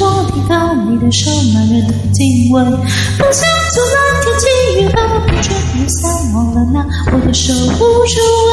我听到你的手满的敬畏，不想从那天起，原本不觉得想忘了那我的手无处。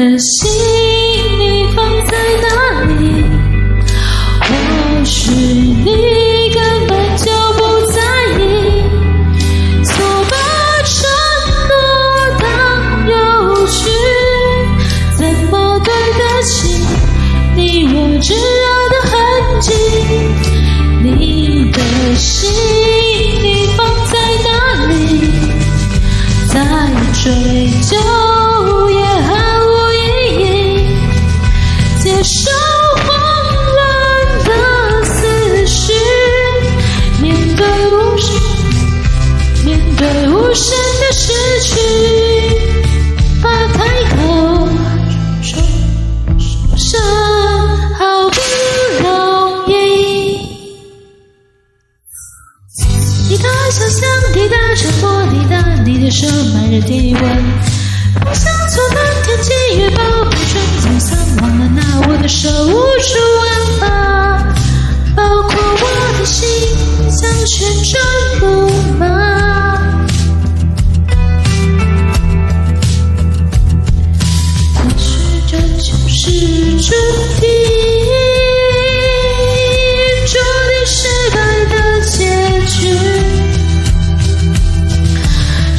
的心你放在哪里？或许你根本就不在意。错把承诺当有趣，怎么对得起你？我只。最无声的失去，怕开口说说声好不容易。你的小巷，你的沉默，你的你的盛满日的温，不想做漫天七月暴风雨中散忘了拿我的手。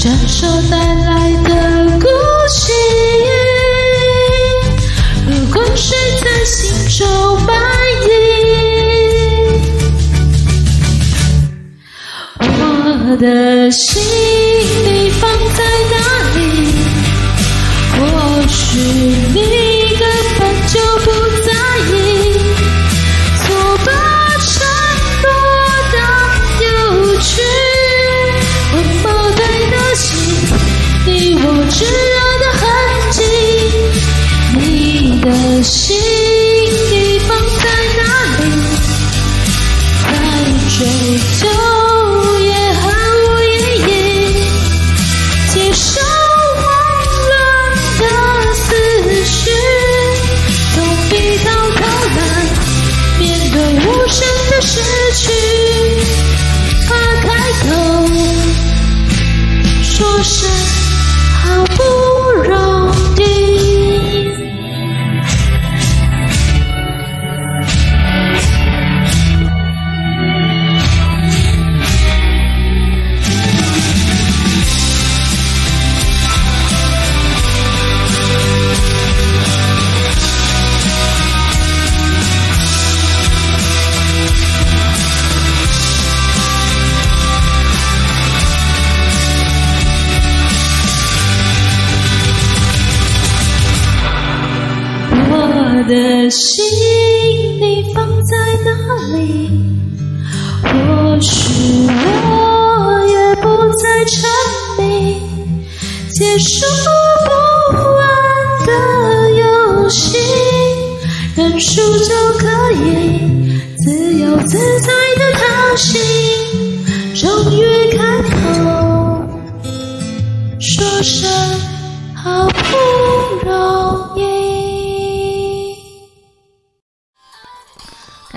这首带来的故事，如果是在心中，把你我的心你放在哪里？或许你。炽热的痕迹，你的心底放在哪里？再追究也毫无意义。接受慌乱的思绪，总比到头难。面对无声的失去，怕开口说声。好不容易。的心你放在哪里？或许我也不再沉迷，结束不完的游戏，认输就可以自由自在的掏心，终于开口说声好不容易。